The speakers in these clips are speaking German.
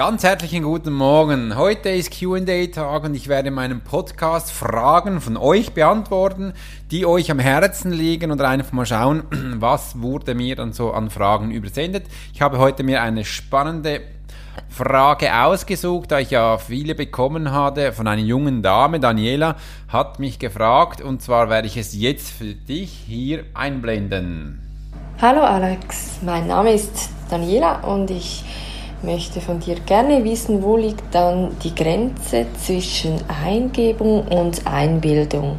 Ganz herzlichen guten Morgen. Heute ist QA-Tag und ich werde in meinem Podcast Fragen von euch beantworten, die euch am Herzen liegen und einfach mal schauen, was wurde mir dann so an Fragen übersendet. Ich habe heute mir eine spannende Frage ausgesucht, da ich ja viele bekommen hatte von einer jungen Dame. Daniela hat mich gefragt und zwar werde ich es jetzt für dich hier einblenden. Hallo Alex, mein Name ist Daniela und ich möchte von dir gerne wissen, wo liegt dann die Grenze zwischen Eingebung und Einbildung?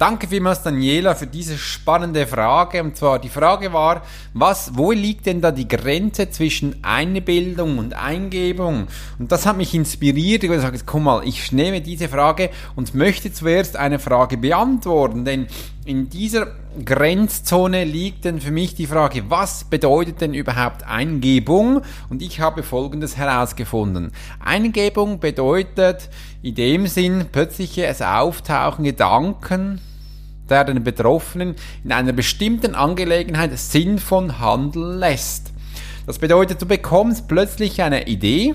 Danke vielmals, Daniela, für diese spannende Frage. Und zwar die Frage war, was, wo liegt denn da die Grenze zwischen Einbildung und Eingebung? Und das hat mich inspiriert. Ich habe gesagt, komm mal, ich nehme diese Frage und möchte zuerst eine Frage beantworten, denn in dieser Grenzzone liegt denn für mich die Frage, was bedeutet denn überhaupt Eingebung? Und ich habe Folgendes herausgefunden. Eingebung bedeutet in dem Sinn plötzliches Auftauchen Gedanken, der den Betroffenen in einer bestimmten Angelegenheit sinnvoll handeln lässt. Das bedeutet, du bekommst plötzlich eine Idee,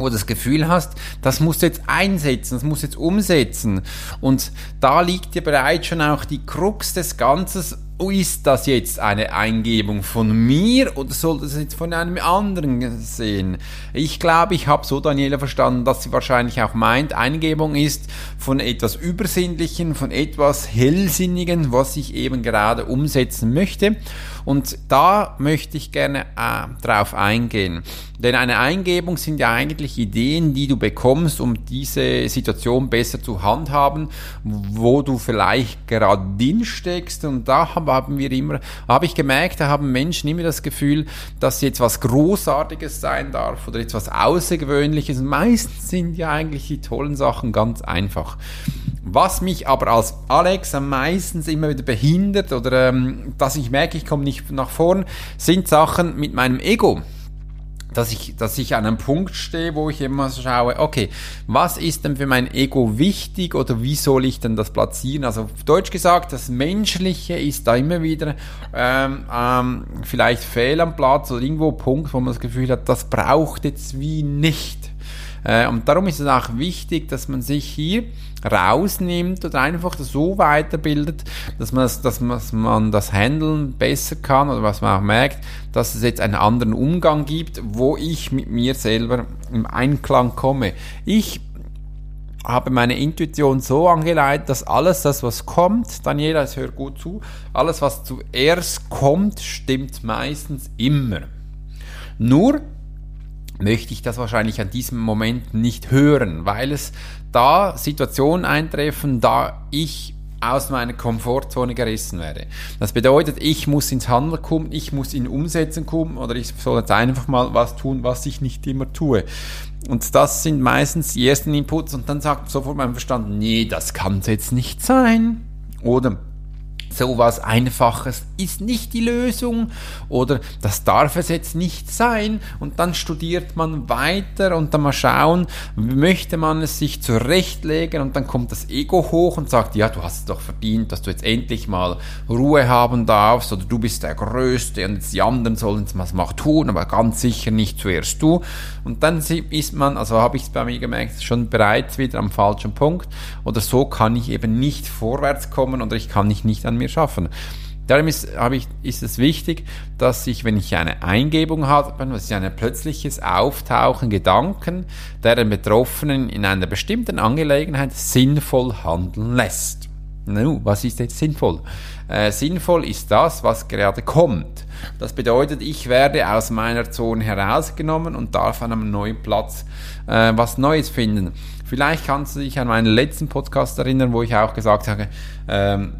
wo du das Gefühl hast, das musst du jetzt einsetzen, das musst du jetzt umsetzen. Und da liegt dir bereits schon auch die Krux des Ganzen ist das jetzt eine Eingebung von mir oder soll das jetzt von einem anderen sehen? Ich glaube, ich habe so Daniela verstanden, dass sie wahrscheinlich auch meint, Eingebung ist von etwas Übersinnlichen, von etwas Hellsinnigen, was ich eben gerade umsetzen möchte. Und da möchte ich gerne äh, drauf eingehen. Denn eine Eingebung sind ja eigentlich Ideen, die du bekommst, um diese Situation besser zu handhaben, wo du vielleicht gerade drin steckst. Und da haben haben wir immer, habe ich gemerkt, da haben Menschen immer das Gefühl, dass jetzt was Großartiges sein darf oder etwas Außergewöhnliches. Meistens sind ja eigentlich die tollen Sachen ganz einfach. Was mich aber als Alex am meisten immer wieder behindert oder ähm, dass ich merke, ich komme nicht nach vorn, sind Sachen mit meinem Ego dass ich, dass ich an einem Punkt stehe, wo ich immer schaue, okay, was ist denn für mein Ego wichtig oder wie soll ich denn das platzieren? Also auf Deutsch gesagt, das Menschliche ist da immer wieder ähm, ähm, vielleicht fehl am Platz oder irgendwo Punkt, wo man das Gefühl hat, das braucht jetzt wie nicht. Äh, und darum ist es auch wichtig, dass man sich hier rausnimmt oder einfach so weiterbildet, dass man, das, dass man das Handeln besser kann oder was man auch merkt, dass es jetzt einen anderen Umgang gibt, wo ich mit mir selber im Einklang komme. Ich habe meine Intuition so angeleitet, dass alles das, was kommt, Daniela, es hört gut zu, alles, was zuerst kommt, stimmt meistens immer. Nur möchte ich das wahrscheinlich an diesem Moment nicht hören, weil es da Situationen eintreffen, da ich aus meiner Komfortzone gerissen werde. Das bedeutet, ich muss ins Handeln kommen, ich muss in Umsetzen kommen oder ich soll jetzt einfach mal was tun, was ich nicht immer tue. Und das sind meistens die ersten Inputs und dann sagt sofort mein Verstand, nee, das kann es jetzt nicht sein. Oder sowas Einfaches ist nicht die Lösung oder das darf es jetzt nicht sein und dann studiert man weiter und dann mal schauen, möchte man es sich zurechtlegen und dann kommt das Ego hoch und sagt, ja, du hast es doch verdient, dass du jetzt endlich mal Ruhe haben darfst oder du bist der Größte und jetzt die anderen sollen es mal tun, aber ganz sicher nicht zuerst du. Und dann ist man, also habe ich es bei mir gemerkt, schon bereits wieder am falschen Punkt oder so kann ich eben nicht vorwärts kommen oder ich kann mich nicht an mir schaffen. Darum ist, ich, ist es wichtig, dass ich, wenn ich eine Eingebung habe, was ist ein plötzliches Auftauchen Gedanken, der den Betroffenen in einer bestimmten Angelegenheit sinnvoll handeln lässt. Nu, was ist jetzt sinnvoll? Äh, sinnvoll ist das, was gerade kommt. Das bedeutet, ich werde aus meiner Zone herausgenommen und darf an einem neuen Platz äh, was Neues finden. Vielleicht kannst du dich an meinen letzten Podcast erinnern, wo ich auch gesagt habe, ähm,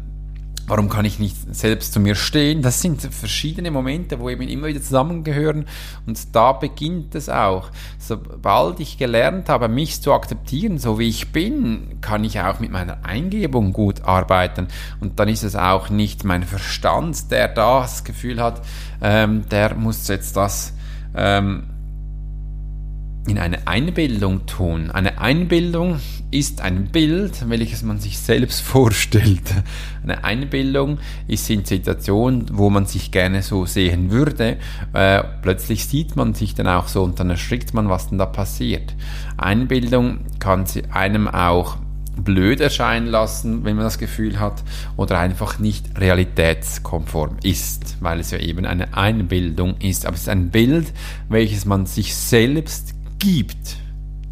Warum kann ich nicht selbst zu mir stehen? Das sind verschiedene Momente, wo eben immer wieder zusammengehören und da beginnt es auch. Sobald ich gelernt habe, mich zu akzeptieren, so wie ich bin, kann ich auch mit meiner Eingebung gut arbeiten und dann ist es auch nicht mein Verstand, der das Gefühl hat, ähm, der muss jetzt das ähm, in eine Einbildung tun. Eine Einbildung ist ein Bild, welches man sich selbst vorstellt. Eine Einbildung ist in Situationen, wo man sich gerne so sehen würde. Äh, plötzlich sieht man sich dann auch so und dann erschrickt man, was denn da passiert. Einbildung kann einem auch blöd erscheinen lassen, wenn man das Gefühl hat, oder einfach nicht realitätskonform ist, weil es ja eben eine Einbildung ist. Aber es ist ein Bild, welches man sich selbst gibt.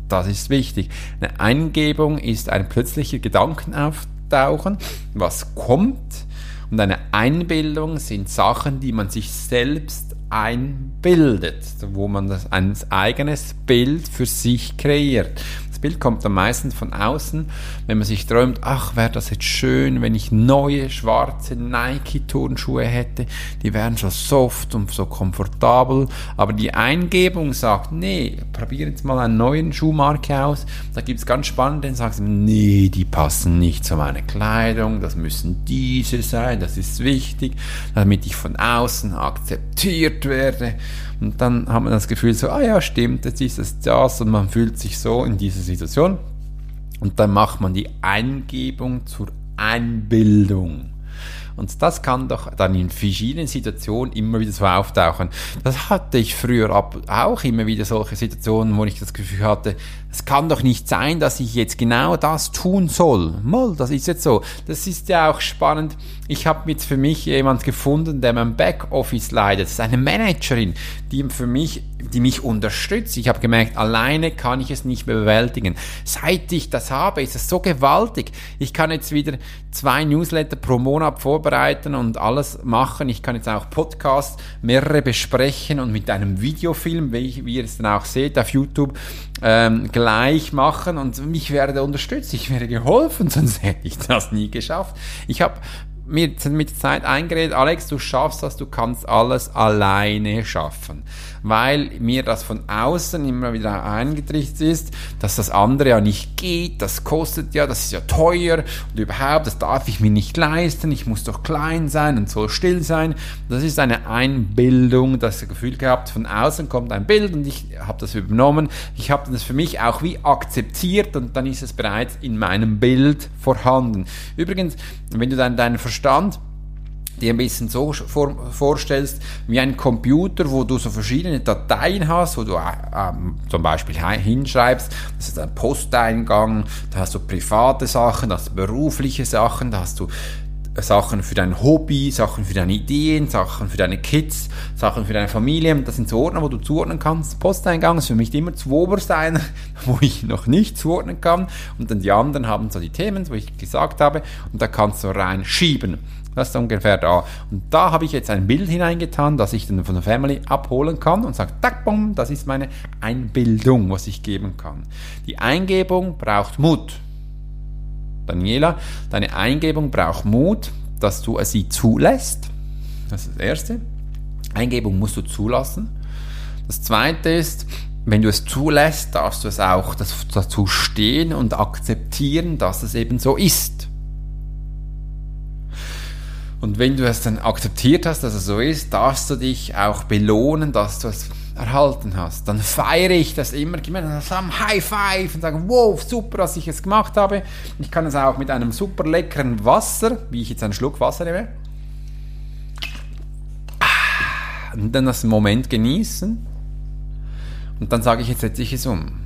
Das ist wichtig. Eine Eingebung ist ein plötzlicher Gedankenauftauchen, was kommt. Und eine Einbildung sind Sachen, die man sich selbst einbildet, wo man das, ein eigenes Bild für sich kreiert. Bild kommt am meisten von außen, wenn man sich träumt, ach, wäre das jetzt schön, wenn ich neue schwarze Nike-Turnschuhe hätte, die wären so soft und so komfortabel, aber die Eingebung sagt, nee, probier jetzt mal einen neuen Schuhmarke aus, da gibt es ganz spannend, dann sagst du, nee, die passen nicht zu meiner Kleidung, das müssen diese sein, das ist wichtig, damit ich von außen akzeptiert werde und dann hat man das Gefühl so, ah ja, stimmt, jetzt ist es das und man fühlt sich so in dieser Situation. Und dann macht man die Eingebung zur Einbildung. Und das kann doch dann in verschiedenen Situationen immer wieder so auftauchen. Das hatte ich früher auch immer wieder solche Situationen, wo ich das Gefühl hatte, es kann doch nicht sein, dass ich jetzt genau das tun soll. Moll, das ist jetzt so. Das ist ja auch spannend. Ich habe jetzt für mich jemand gefunden, der mein Backoffice leitet. Das ist eine Managerin, die für mich, die mich unterstützt. Ich habe gemerkt, alleine kann ich es nicht mehr bewältigen. Seit ich das habe, ist es so gewaltig. Ich kann jetzt wieder zwei Newsletter pro Monat vorbereiten und alles machen. Ich kann jetzt auch Podcasts, mehrere besprechen und mit einem Videofilm, wie, ihr es dann auch seht auf YouTube, ähm, gleich machen und mich werde unterstützt, ich werde geholfen, sonst hätte ich das nie geschafft. Ich habe mir mit der Zeit eingeredet, Alex, du schaffst das, du kannst alles alleine schaffen weil mir das von außen immer wieder eingetrichtert ist, dass das andere ja nicht geht, das kostet ja, das ist ja teuer und überhaupt, das darf ich mir nicht leisten, ich muss doch klein sein und soll still sein. Das ist eine Einbildung, das Gefühl gehabt, von außen kommt ein Bild und ich habe das übernommen. Ich habe das für mich auch wie akzeptiert und dann ist es bereits in meinem Bild vorhanden. Übrigens, wenn du dann deinen Verstand dir ein bisschen so vor, vorstellst, wie ein Computer, wo du so verschiedene Dateien hast, wo du äh, ähm, zum Beispiel hinschreibst, das ist ein Posteingang, da hast du private Sachen, da hast du berufliche Sachen, da hast du Sachen für dein Hobby, Sachen für deine Ideen, Sachen für deine Kids, Sachen für deine Familie. Das sind so Ordner, wo du zuordnen kannst. Posteingang ist für mich immer zu oberst einer, wo ich noch nicht zuordnen kann. Und dann die anderen haben so die Themen, wo ich gesagt habe. Und da kannst du reinschieben. Das ist ungefähr da. Und da habe ich jetzt ein Bild hineingetan, das ich dann von der Family abholen kann und sage, tack, bom, das ist meine Einbildung, was ich geben kann. Die Eingebung braucht Mut. Daniela, deine Eingebung braucht Mut, dass du sie zulässt. Das ist das Erste. Eingebung musst du zulassen. Das Zweite ist, wenn du es zulässt, darfst du es auch dazu stehen und akzeptieren, dass es eben so ist. Und wenn du es dann akzeptiert hast, dass es so ist, darfst du dich auch belohnen, dass du es erhalten hast. Dann feiere ich das immer, gib mir zusammen High Five und sage, wow, super, dass ich es gemacht habe. Ich kann es auch mit einem super leckeren Wasser, wie ich jetzt einen Schluck Wasser nehme, und dann das Moment genießen. Und dann sage ich, jetzt setze ich es um.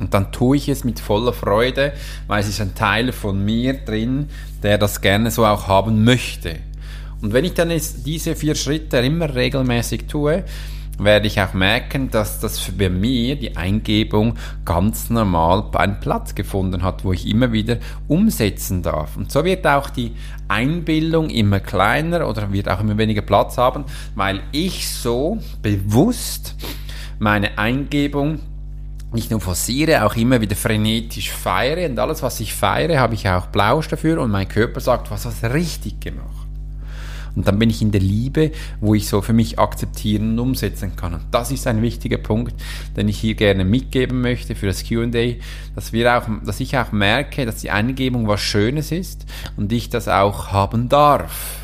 Und dann tue ich es mit voller Freude, weil es ist ein Teil von mir drin, der das gerne so auch haben möchte. Und wenn ich dann diese vier Schritte immer regelmäßig tue, werde ich auch merken, dass das bei mir die Eingebung ganz normal einen Platz gefunden hat, wo ich immer wieder umsetzen darf. Und so wird auch die Einbildung immer kleiner oder wird auch immer weniger Platz haben, weil ich so bewusst meine Eingebung nicht nur forciere, auch immer wieder frenetisch feiere. Und alles, was ich feiere, habe ich auch Blausch dafür und mein Körper sagt, was hast du richtig gemacht. Und dann bin ich in der Liebe, wo ich so für mich akzeptieren und umsetzen kann. Und das ist ein wichtiger Punkt, den ich hier gerne mitgeben möchte für das Q&A, dass wir auch, dass ich auch merke, dass die Eingebung was Schönes ist und ich das auch haben darf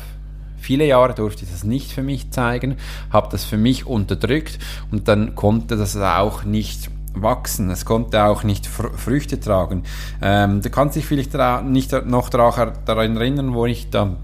Viele Jahre durfte ich das nicht für mich zeigen, habe das für mich unterdrückt und dann konnte das auch nicht wachsen, es konnte auch nicht Fr Früchte tragen. Ähm, du kannst dich vielleicht nicht noch daran erinnern, wo ich da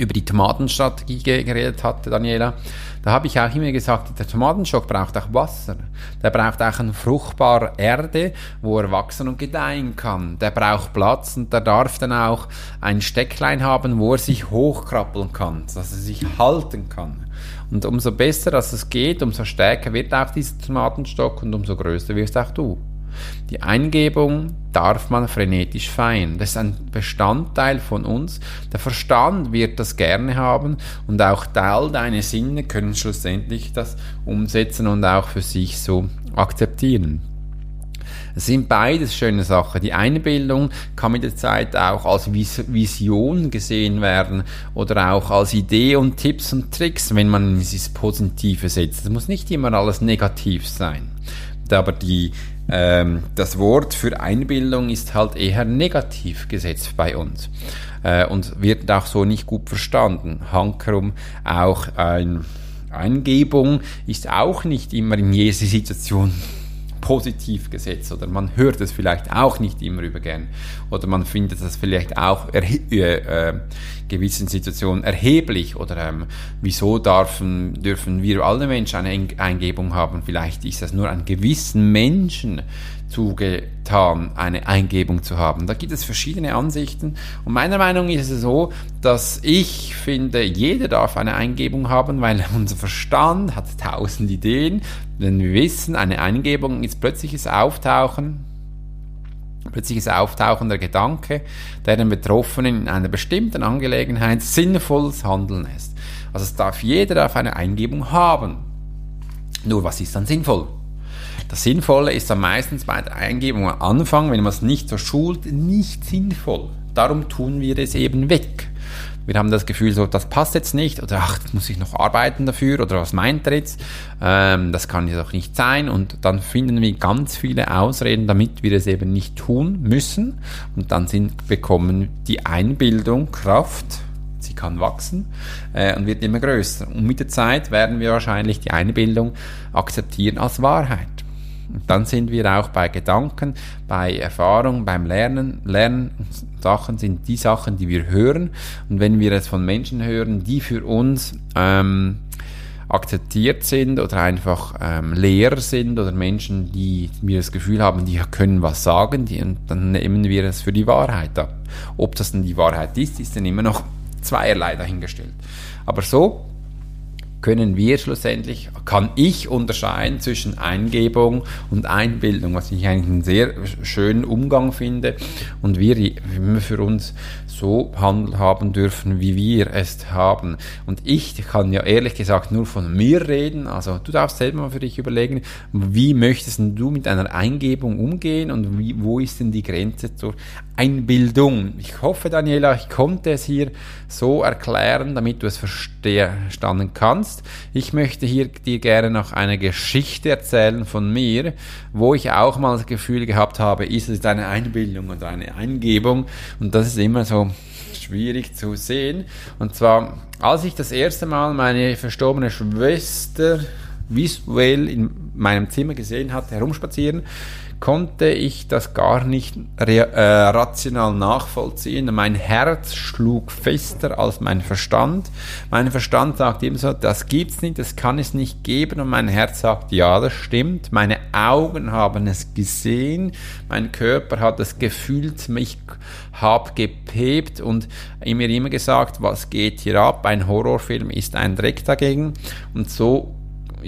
über die Tomatenstrategie geredet hatte, Daniela. Da habe ich auch immer gesagt, der Tomatenstock braucht auch Wasser. Der braucht auch eine fruchtbare Erde, wo er wachsen und gedeihen kann. Der braucht Platz und der darf dann auch ein Stecklein haben, wo er sich hochkrabbeln kann, dass er sich halten kann. Und umso besser, dass es geht, umso stärker wird auch dieser Tomatenstock und umso größer wirst auch du. Die Eingebung darf man frenetisch feiern. Das ist ein Bestandteil von uns. Der Verstand wird das gerne haben und auch all deine Sinne können schlussendlich das umsetzen und auch für sich so akzeptieren. Es sind beides schöne Sachen. Die Einbildung kann mit der Zeit auch als Vision gesehen werden oder auch als Idee und Tipps und Tricks, wenn man dieses Positive setzt. Es muss nicht immer alles negativ sein. Aber die ähm, das Wort für Einbildung ist halt eher negativ gesetzt bei uns äh, und wird auch so nicht gut verstanden. Hankerum auch ein Eingebung ist auch nicht immer in jeder Situation positiv gesetzt. Oder man hört es vielleicht auch nicht immer über gern oder man findet das vielleicht auch äh, äh, gewissen Situationen erheblich. Oder ähm, wieso dürfen, dürfen wir alle Menschen eine Eingebung haben, vielleicht ist das nur an gewissen Menschen zugetan, eine Eingebung zu haben. Da gibt es verschiedene Ansichten und meiner Meinung ist es so, dass ich finde, jeder darf eine Eingebung haben, weil unser Verstand hat tausend Ideen, denn wir wissen, eine Eingebung ist plötzliches Auftauchen plötzliches Auftauchen der Gedanke, der den Betroffenen in einer bestimmten Angelegenheit sinnvolles Handeln lässt. Also es darf jeder auf eine Eingebung haben. Nur was ist dann sinnvoll? Das Sinnvolle ist dann meistens bei der Eingebung am Anfang, wenn man es nicht so schult, nicht sinnvoll. Darum tun wir es eben weg. Wir haben das Gefühl, so, das passt jetzt nicht oder ach, das muss ich noch arbeiten dafür oder was meint er jetzt? Ähm, das kann ja doch nicht sein und dann finden wir ganz viele Ausreden, damit wir es eben nicht tun müssen und dann sind, bekommen die Einbildung Kraft, sie kann wachsen äh, und wird immer größer. Und mit der Zeit werden wir wahrscheinlich die Einbildung akzeptieren als Wahrheit. Dann sind wir auch bei Gedanken, bei Erfahrung, beim Lernen. Lernsachen sind die Sachen, die wir hören. Und wenn wir es von Menschen hören, die für uns ähm, akzeptiert sind oder einfach ähm, Lehrer sind oder Menschen, die mir das Gefühl haben, die können was sagen, die, und dann nehmen wir es für die Wahrheit ab. Ob das dann die Wahrheit ist, ist dann immer noch zweierlei dahingestellt. Aber so können wir schlussendlich, kann ich unterscheiden zwischen Eingebung und Einbildung, was ich eigentlich einen sehr schönen Umgang finde und wir für uns so handhaben dürfen, wie wir es haben. Und ich kann ja ehrlich gesagt nur von mir reden, also du darfst selber mal für dich überlegen, wie möchtest du mit einer Eingebung umgehen und wie, wo ist denn die Grenze zur Einbildung? Ich hoffe, Daniela, ich konnte es hier so erklären, damit du es verstanden kannst. Ich möchte hier dir gerne noch eine Geschichte erzählen von mir, wo ich auch mal das Gefühl gehabt habe, ist es eine Einbildung oder eine Eingebung? Und das ist immer so schwierig zu sehen. Und zwar, als ich das erste Mal meine verstorbene Schwester visuell in meinem Zimmer gesehen hatte, herumspazieren, konnte ich das gar nicht äh, rational nachvollziehen. Mein Herz schlug fester als mein Verstand. Mein Verstand sagt immer so, das gibt's nicht, das kann es nicht geben. Und mein Herz sagt, ja, das stimmt. Meine Augen haben es gesehen. Mein Körper hat es gefühlt. Ich habe gepebt und mir immer gesagt, was geht hier ab? Ein Horrorfilm ist ein Dreck dagegen. Und so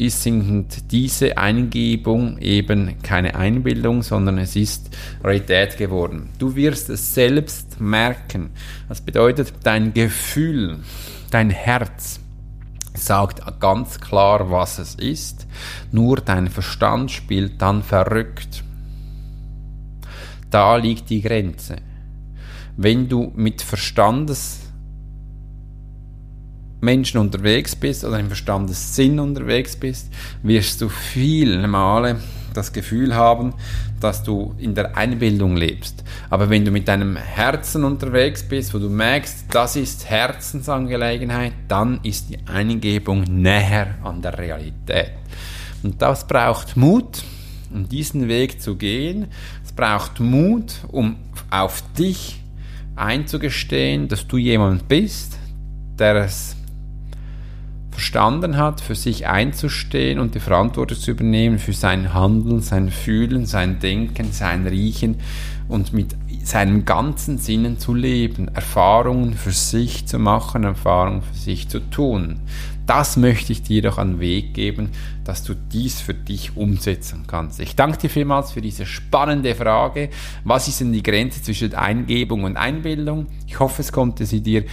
sind diese Eingebung eben keine Einbildung, sondern es ist Realität geworden. Du wirst es selbst merken. Das bedeutet, dein Gefühl, dein Herz sagt ganz klar, was es ist. Nur dein Verstand spielt dann verrückt. Da liegt die Grenze. Wenn du mit Verstandes Menschen unterwegs bist oder im Verstandessinn unterwegs bist, wirst du viele Male das Gefühl haben, dass du in der Einbildung lebst. Aber wenn du mit deinem Herzen unterwegs bist, wo du merkst, das ist Herzensangelegenheit, dann ist die Eingebung näher an der Realität. Und das braucht Mut, um diesen Weg zu gehen. Es braucht Mut, um auf dich einzugestehen, dass du jemand bist, der es verstanden hat, für sich einzustehen und die Verantwortung zu übernehmen für sein Handeln, sein Fühlen, sein Denken, sein Riechen und mit seinen ganzen Sinnen zu leben, Erfahrungen für sich zu machen, Erfahrungen für sich zu tun. Das möchte ich dir doch an Weg geben, dass du dies für dich umsetzen kannst. Ich danke dir vielmals für diese spannende Frage. Was ist denn die Grenze zwischen Eingebung und Einbildung? Ich hoffe, es konnte sie dir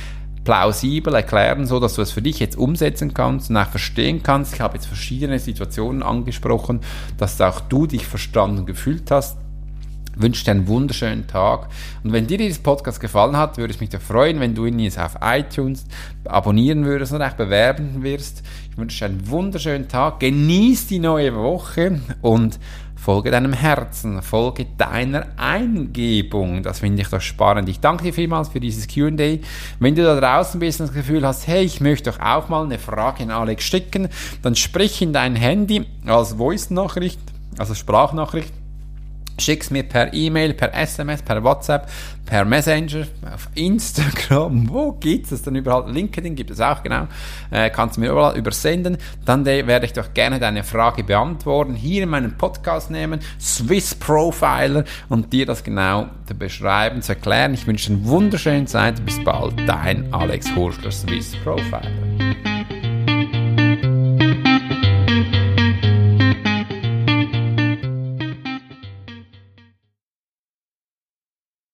plausibel erklären, so dass du es für dich jetzt umsetzen kannst und auch verstehen kannst. Ich habe jetzt verschiedene Situationen angesprochen, dass auch du dich verstanden gefühlt hast. Ich wünsche dir einen wunderschönen Tag. Und wenn dir dieses Podcast gefallen hat, würde ich mich freuen, wenn du ihn jetzt auf iTunes abonnieren würdest und auch bewerben wirst. Ich wünsche dir einen wunderschönen Tag. Genieß die neue Woche und Folge deinem Herzen, folge deiner Eingebung. Das finde ich doch spannend. Ich danke dir vielmals für dieses QA. Wenn du da draußen bist und das Gefühl hast, hey, ich möchte doch auch mal eine Frage in Alex schicken, dann sprich in dein Handy als Voice-Nachricht, also Sprachnachricht Schick's mir per E-Mail, per SMS, per WhatsApp, per Messenger, auf Instagram. Wo gibt's das denn überall? LinkedIn gibt es auch, genau. Äh, kannst du mir überall übersenden. Dann werde ich doch gerne deine Frage beantworten. Hier in meinem Podcast nehmen, Swiss Profiler und dir das genau zu beschreiben, zu erklären. Ich wünsche eine wunderschöne Zeit. Bis bald. Dein Alex Horschler, Swiss Profiler.